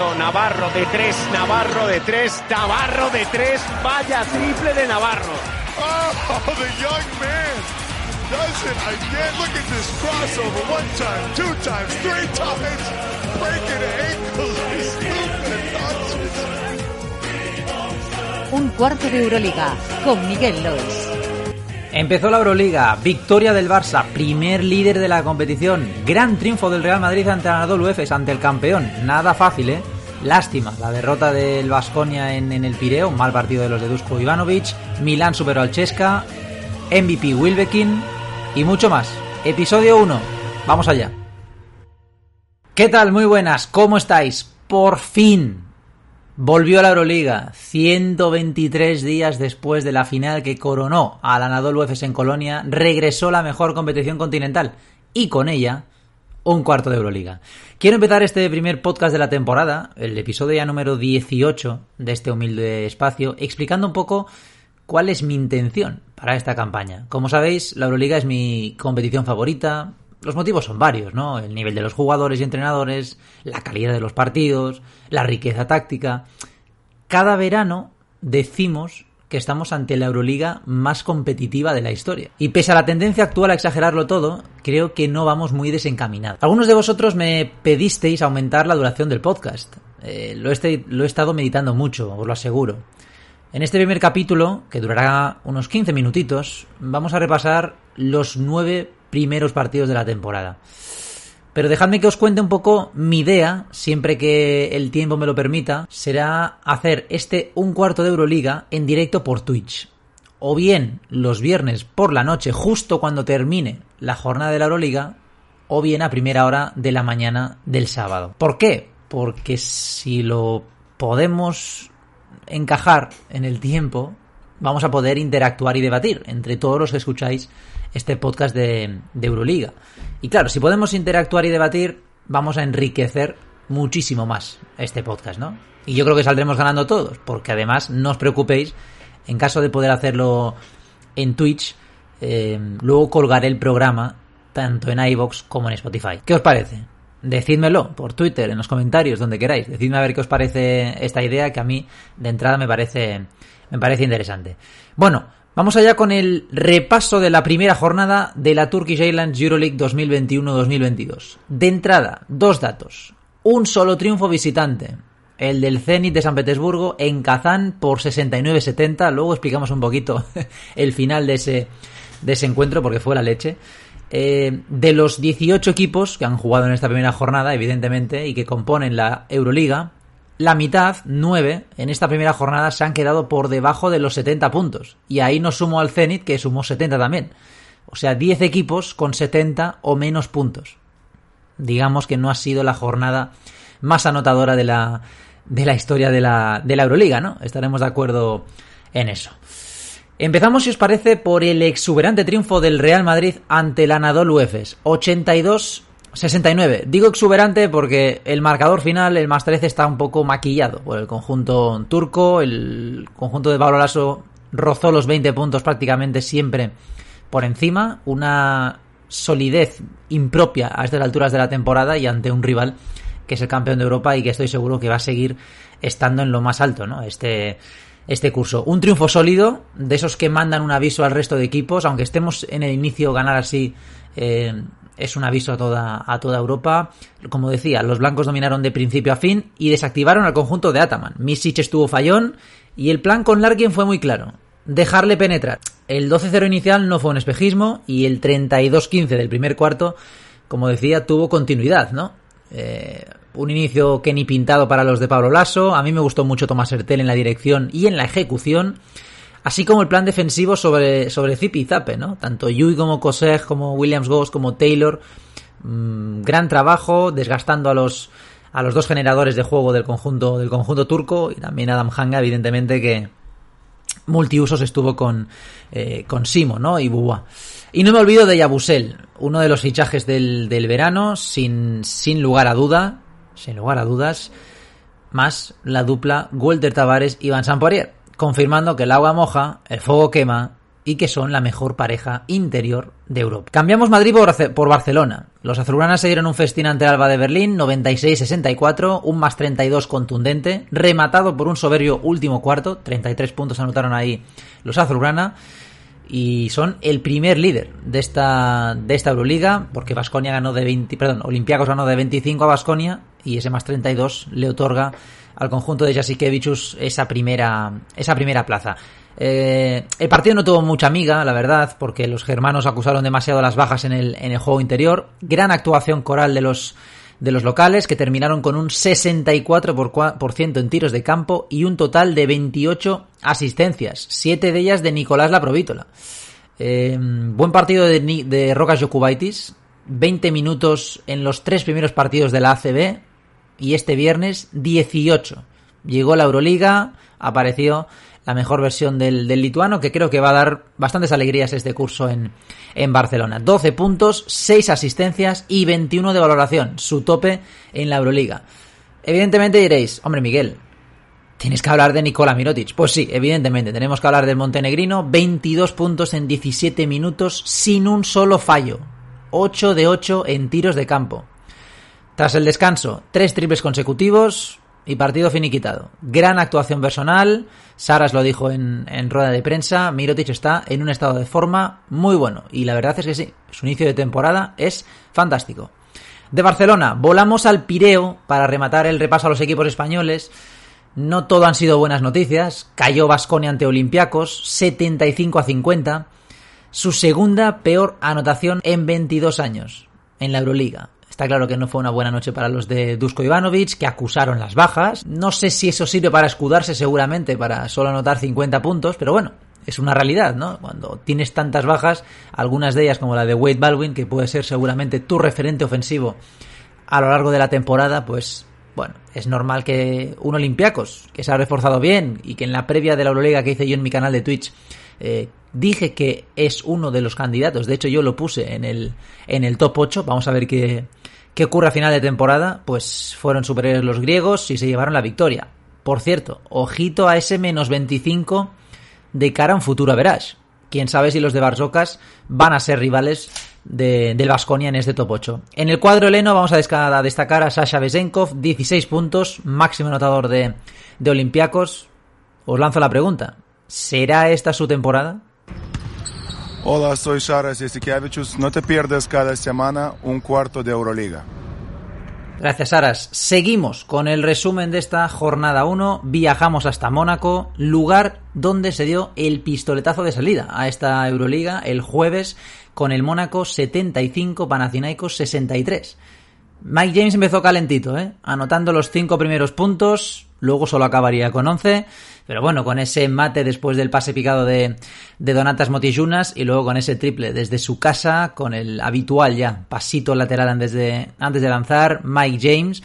Possibile! Navarro de tres, Navarro de tres, Navarro de tres, vaya triple de Navarro. Oh, the young man does it again. Look at this crossover. One time, two times, three times. Breaking ankles. Stupid. Un cuarto de Euroliga con Miguel Lois. Empezó la Euroliga, victoria del Barça, primer líder de la competición, gran triunfo del Real Madrid ante Anadolu Efes, ante el campeón, nada fácil, ¿eh? Lástima, la derrota del Vasconia en, en el Pireo, mal partido de los de Dusko Ivanovic, Milán superó al Chesca, MVP Wilbekin y mucho más. Episodio 1, vamos allá. ¿Qué tal? Muy buenas, ¿cómo estáis? Por fin, Volvió a la Euroliga 123 días después de la final que coronó al Anadolu Efes en Colonia, regresó la mejor competición continental y con ella un cuarto de Euroliga. Quiero empezar este primer podcast de la temporada, el episodio ya número 18 de este humilde espacio, explicando un poco cuál es mi intención para esta campaña. Como sabéis, la Euroliga es mi competición favorita. Los motivos son varios, ¿no? El nivel de los jugadores y entrenadores, la calidad de los partidos, la riqueza táctica. Cada verano decimos que estamos ante la Euroliga más competitiva de la historia. Y pese a la tendencia actual a exagerarlo todo, creo que no vamos muy desencaminados. Algunos de vosotros me pedisteis aumentar la duración del podcast. Eh, lo, he, lo he estado meditando mucho, os lo aseguro. En este primer capítulo, que durará unos 15 minutitos, vamos a repasar los nueve primeros partidos de la temporada. Pero dejadme que os cuente un poco mi idea, siempre que el tiempo me lo permita, será hacer este un cuarto de Euroliga en directo por Twitch. O bien los viernes por la noche, justo cuando termine la jornada de la Euroliga, o bien a primera hora de la mañana del sábado. ¿Por qué? Porque si lo podemos encajar en el tiempo, vamos a poder interactuar y debatir entre todos los que escucháis este podcast de, de, Euroliga. Y claro, si podemos interactuar y debatir, vamos a enriquecer muchísimo más este podcast, ¿no? Y yo creo que saldremos ganando todos, porque además no os preocupéis, en caso de poder hacerlo en Twitch, eh, luego colgaré el programa tanto en iVoox como en Spotify. ¿Qué os parece? Decídmelo por Twitter, en los comentarios, donde queráis. Decidme a ver qué os parece esta idea que a mí de entrada me parece, me parece interesante. Bueno, Vamos allá con el repaso de la primera jornada de la Turkish Airlines Euroleague 2021-2022. De entrada, dos datos. Un solo triunfo visitante, el del Zenit de San Petersburgo en Kazán por 69-70. Luego explicamos un poquito el final de ese, de ese encuentro porque fue la leche. Eh, de los 18 equipos que han jugado en esta primera jornada, evidentemente, y que componen la Euroliga, la mitad, 9, en esta primera jornada se han quedado por debajo de los 70 puntos. Y ahí nos sumo al Zenit, que sumó 70 también. O sea, 10 equipos con 70 o menos puntos. Digamos que no ha sido la jornada más anotadora de la, de la historia de la, de la Euroliga, ¿no? Estaremos de acuerdo en eso. Empezamos, si os parece, por el exuberante triunfo del Real Madrid ante el Anadolu Efes. 82 69. Digo exuberante porque el marcador final, el más 13, está un poco maquillado por el conjunto turco. El conjunto de Pablo Lasso rozó los 20 puntos prácticamente siempre por encima. Una solidez impropia a estas alturas de la temporada y ante un rival que es el campeón de Europa y que estoy seguro que va a seguir estando en lo más alto, ¿no? Este, este curso. Un triunfo sólido, de esos que mandan un aviso al resto de equipos, aunque estemos en el inicio, ganar así eh, es un aviso a toda, a toda Europa. Como decía, los blancos dominaron de principio a fin y desactivaron al conjunto de Ataman. Misic estuvo fallón y el plan con Larkin fue muy claro. Dejarle penetrar. El 12-0 inicial no fue un espejismo y el 32-15 del primer cuarto, como decía, tuvo continuidad, ¿no? Eh, un inicio que ni pintado para los de Pablo Lasso. A mí me gustó mucho Tomás Hertel en la dirección y en la ejecución. Así como el plan defensivo sobre, sobre Zip y Zape, ¿no? Tanto Yui como Koseg, como Williams Ghost, como Taylor Mm, gran trabajo, desgastando a los a los dos generadores de juego del conjunto del conjunto turco y también Adam Hanga, evidentemente que multiusos estuvo con eh, con Simo, ¿no? Y Bubba. Y no me olvido de Yabusel, uno de los fichajes del, del verano, sin, sin lugar a duda, sin lugar a dudas, más la dupla Walter Tavares y Van Poirier, confirmando que el agua moja, el fuego quema y que son la mejor pareja interior de Europa. Cambiamos Madrid por, por Barcelona. Los azulgranas se dieron un festín ante Alba de Berlín, 96-64, un más 32 contundente, rematado por un soberbio último cuarto, 33 puntos anotaron ahí los azulgrana y son el primer líder de esta de esta Euroliga porque Vasconia ganó de 20, perdón, Olympiacos ganó de 25 a Vasconia y ese más 32 le otorga al conjunto de Jasikevichus esa primera esa primera plaza. Eh, el partido no tuvo mucha amiga, la verdad, porque los germanos acusaron demasiado las bajas en el, en el juego interior. Gran actuación coral de los, de los locales, que terminaron con un 64% en tiros de campo y un total de 28 asistencias, 7 de ellas de Nicolás Laprovítola. Eh, buen partido de, de Rocas Jokubaitis, 20 minutos en los tres primeros partidos de la ACB y este viernes 18. Llegó la Euroliga, apareció la mejor versión del, lituano, que creo que va a dar bastantes alegrías este curso en, Barcelona. 12 puntos, 6 asistencias y 21 de valoración, su tope en la Euroliga. Evidentemente diréis, hombre Miguel, tienes que hablar de Nikola Mirotic. Pues sí, evidentemente, tenemos que hablar del montenegrino, 22 puntos en 17 minutos sin un solo fallo. 8 de 8 en tiros de campo. Tras el descanso, 3 triples consecutivos, y partido finiquitado. Gran actuación personal. Saras lo dijo en, rueda de prensa. Mirotic está en un estado de forma muy bueno. Y la verdad es que sí, su inicio de temporada es fantástico. De Barcelona, volamos al Pireo para rematar el repaso a los equipos españoles. No todo han sido buenas noticias. Cayó Vasconia ante Olympiacos, 75 a 50. Su segunda peor anotación en 22 años en la Euroliga. Está claro que no fue una buena noche para los de Dusko Ivanovic, que acusaron las bajas. No sé si eso sirve para escudarse seguramente, para solo anotar 50 puntos, pero bueno, es una realidad, ¿no? Cuando tienes tantas bajas, algunas de ellas como la de Wade Baldwin, que puede ser seguramente tu referente ofensivo a lo largo de la temporada, pues bueno, es normal que un Olympiacos, que se ha reforzado bien y que en la previa de la Euroliga que hice yo en mi canal de Twitch eh, dije que es uno de los candidatos, de hecho yo lo puse en el, en el top 8, vamos a ver qué, ¿Qué ocurre a final de temporada? Pues fueron superiores los griegos y se llevaron la victoria. Por cierto, ojito a ese menos 25 de cara a un futuro verás. Quién sabe si los de Barzocas van a ser rivales de, del Vasconia en este top 8. En el cuadro heleno vamos a destacar a Sasha Besenkov, 16 puntos, máximo anotador de, de Olympiacos. Os lanzo la pregunta: ¿será esta su temporada? Hola, soy Sharas Jasikevichus. No te pierdas cada semana un cuarto de Euroliga. Gracias, Saras. Seguimos con el resumen de esta jornada 1. Viajamos hasta Mónaco, lugar donde se dio el pistoletazo de salida a esta Euroliga el jueves con el Mónaco 75, Panathinaikos 63. Mike James empezó calentito, ¿eh? anotando los cinco primeros puntos, luego solo acabaría con 11, pero bueno, con ese mate después del pase picado de, de Donatas Motijunas y luego con ese triple desde su casa, con el habitual ya pasito lateral antes de, antes de lanzar, Mike James.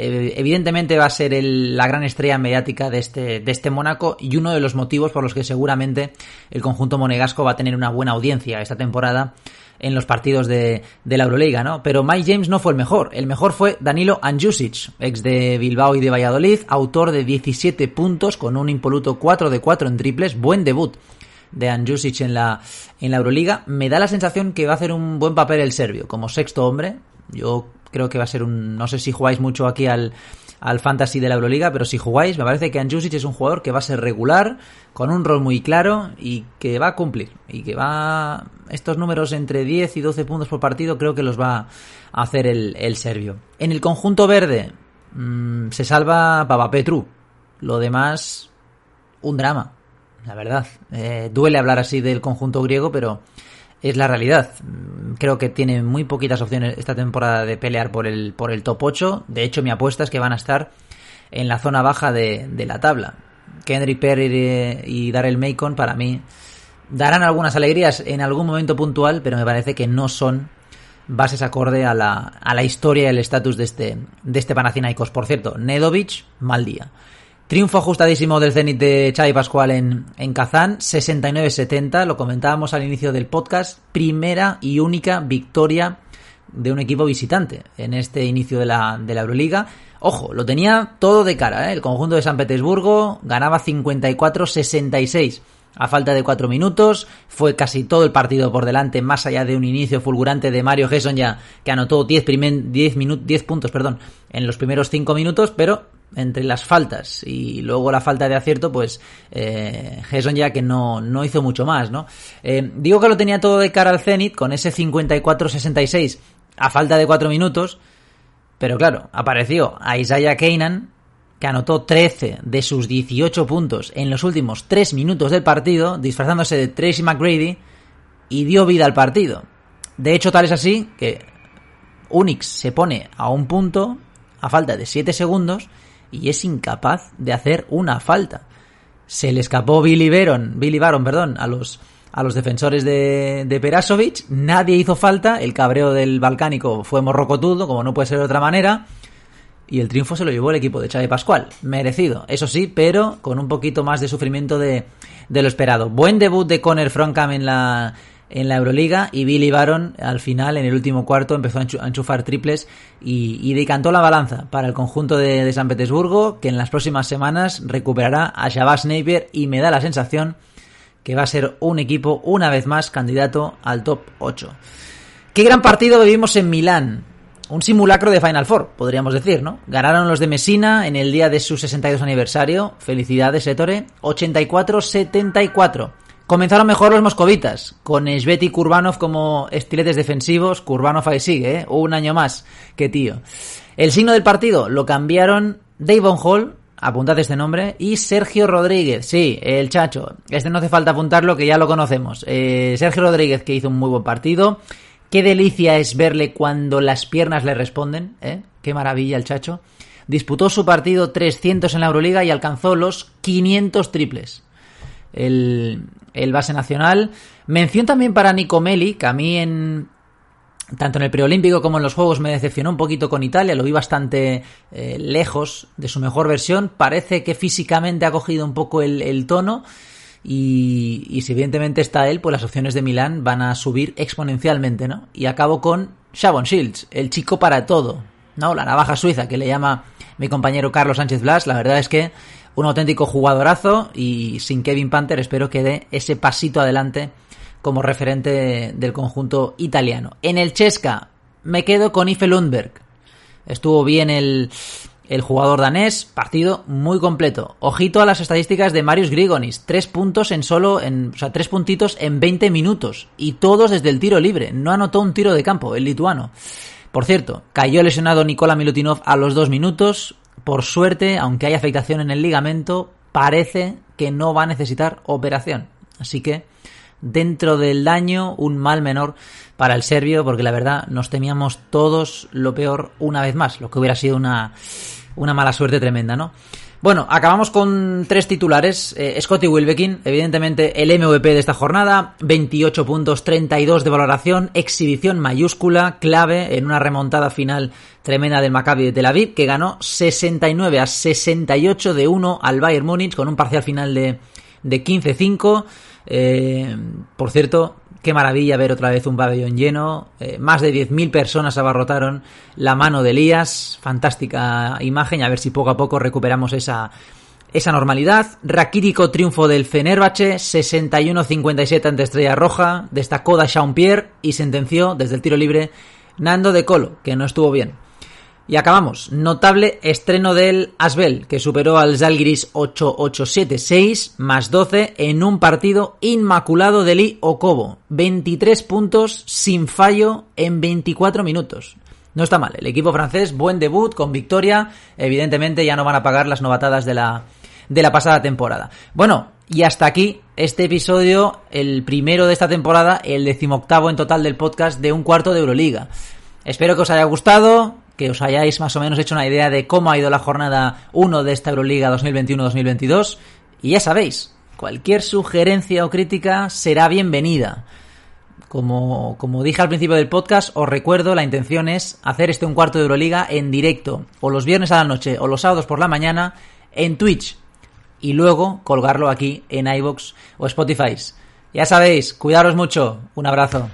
Eh, evidentemente va a ser la gran estrella mediática de este, de este Mónaco y uno de los motivos por los que seguramente el conjunto monegasco va a tener una buena audiencia esta temporada en los partidos de, la Euroliga, ¿no? Pero Mike James no fue el mejor. El mejor fue Danilo Anjusic, ex de Bilbao y de Valladolid, autor de 17 puntos con un impoluto 4 de 4 en triples. Buen debut de Anjusic en la, en la Euroliga. Me da la sensación que va a hacer un buen papel el serbio, como sexto hombre. Yo creo que va a ser un... No sé si jugáis mucho aquí al al fantasy de la Euroliga, pero si jugáis, me parece que Anjusic es un jugador que va a ser regular, con un rol muy claro y que va a cumplir. Y que va. Estos números entre 10 y 12 puntos por partido, creo que los va a hacer el, serbio. En el conjunto verde, mm, se salva Papa Petru. Lo demás, un drama, la verdad. Eh, duele hablar así del conjunto griego, pero es la realidad. Creo que tiene muy poquitas opciones esta temporada de pelear por el, por el top 8. De hecho, mi apuesta es que van a estar en la zona baja de, la tabla. Kendrick Perry y Darrell Macon, para mí, darán algunas alegrías en algún momento puntual, pero me parece que no son bases acorde a la, a la historia y el estatus de este, de este Panathinaikos. Por cierto, Nedovic, mal día. Triunfo ajustadísimo del Zenit de Xavi Pascual en, en Kazán, 69-70, lo comentábamos al inicio del podcast, primera y única victoria de un equipo visitante en este inicio de la, de la Euroliga. Ojo, lo tenía todo de cara, ¿eh? el conjunto de San Petersburgo ganaba 54-66 a falta de cuatro minutos. Fue casi todo el partido por delante, más allá de un inicio fulgurante de Mario Gesson ya, que anotó 10, 10, 10 puntos perdón, en los primeros cinco minutos, pero entre las faltas y luego la falta de acierto, pues eh, Gerson ya que no, no hizo mucho más, ¿no? Eh, digo que lo tenía todo de cara al Zenit con ese 54-66 a falta de cuatro minutos, pero claro, apareció a Isaiah Keinan que anotó 13 de sus 18 puntos en los últimos 3 minutos del partido, disfrazándose de Tracy McGrady, y dio vida al partido. De hecho, tal es así que Unix se pone a un punto a falta de 7 segundos y es incapaz de hacer una falta. Se le escapó Billy Baron, Billy Baron, perdón, a los a los defensores de, de Perasovic, nadie hizo falta, el cabreo del balcánico fue morrocotudo, como no puede ser de otra manera, y el triunfo se lo llevó el equipo de Xavi Pascual. Merecido, eso sí, pero con un poquito más de sufrimiento de, de lo esperado. Buen debut de Conor Fronkam en la, en la Euroliga y Billy Baron al final, en el último cuarto, empezó a enchufar triples y, decantó la balanza para el conjunto de, de, San Petersburgo, que en las próximas semanas recuperará a Shabazz Napier y me da la sensación que va a ser un equipo una vez más candidato al top 8. Qué gran partido vivimos en Milán un simulacro de Final Four, podríamos decir, ¿no? Ganaron los de Messina en el día de su 62 aniversario. Felicidades, Ettore. 84-74. Comenzaron mejor los moscovitas, con Sveti Kurbanov como estiletes defensivos. Kurbanov ahí sigue, ¿eh? Un año más. Qué tío. El signo del partido lo cambiaron Davon Hall, apuntad este nombre, y Sergio Rodríguez, sí, el chacho. Este no hace falta apuntarlo, que ya lo conocemos. Eh, Sergio Rodríguez, que hizo un muy buen partido. Qué delicia es verle cuando las piernas le responden, ¿eh? Qué maravilla el chacho. Disputó su partido 300 en la Euroliga y alcanzó los 500 triples. El, el base nacional. Mención también para Nico Meli, que a mí en, tanto en el preolímpico como en los juegos me decepcionó un poquito con Italia, lo vi bastante eh, lejos de su mejor versión. Parece que físicamente ha cogido un poco el, el tono. Y, y, si evidentemente está él, pues las opciones de Milán van a subir exponencialmente, ¿no? Y acabo con Shavon Shields, el chico para todo, ¿no? La navaja suiza que le llama mi compañero Carlos Sánchez Blas. La verdad es que un auténtico jugadorazo y sin Kevin Panther espero que dé ese pasito adelante como referente del conjunto italiano. En el Chesca me quedo con Ife Lundberg. Estuvo bien el, el jugador danés, partido muy completo. Ojito a las estadísticas de Marius Grigonis, tres puntos en solo, en, o sea, tres puntitos en 20 minutos y todos desde el tiro libre. No anotó un tiro de campo el lituano. Por cierto, cayó lesionado Nikola Milutinov a los dos minutos. Por suerte, aunque hay afectación en el ligamento, parece que no va a necesitar operación. Así que dentro del daño, un mal menor para el serbio, porque la verdad nos temíamos todos lo peor una vez más, lo que hubiera sido una una mala suerte tremenda, ¿no? Bueno, acabamos con tres titulares. Eh, Scotty Wilbekin, evidentemente el MVP de esta jornada, 28 puntos, 32 de valoración, exhibición mayúscula, clave en una remontada final tremenda del Maccabi de Tel Aviv, que ganó 69 a 68 de 1 al Bayern Múnich con un parcial final de, de 15-5. Eh, por cierto, Qué maravilla ver otra vez un pabellón lleno. Eh, más de 10.000 personas abarrotaron la mano de Elías. Fantástica imagen. A ver si poco a poco recuperamos esa, esa normalidad. Raquítico triunfo del Fenerbahce. 61-57 ante Estrella Roja. Destacó da Pierre y sentenció desde el tiro libre Nando de Colo, que no estuvo bien. Y acabamos. Notable estreno del Asbel, que superó al Zalgiris 8-8-7-6 más 12 en un partido inmaculado de Lee Okobo. 23 puntos sin fallo en 24 minutos. No está mal. El equipo francés, buen debut, con victoria. Evidentemente ya no van a pagar las novatadas de la, de la pasada temporada. Bueno, y hasta aquí este episodio, el primero de esta temporada, el decimoctavo en total del podcast de un cuarto de Euroliga. Espero que os haya gustado, que os hayáis más o menos hecho una idea de cómo ha ido la jornada 1 de esta Euroliga 2021-2022. Y ya sabéis, cualquier sugerencia o crítica será bienvenida. Como, como dije al principio del podcast, os recuerdo, la intención es hacer este un cuarto de Euroliga en directo, o los viernes a la noche, o los sábados por la mañana, en Twitch, y luego colgarlo aquí en iBox o Spotify. Ya sabéis, cuidaros mucho. Un abrazo.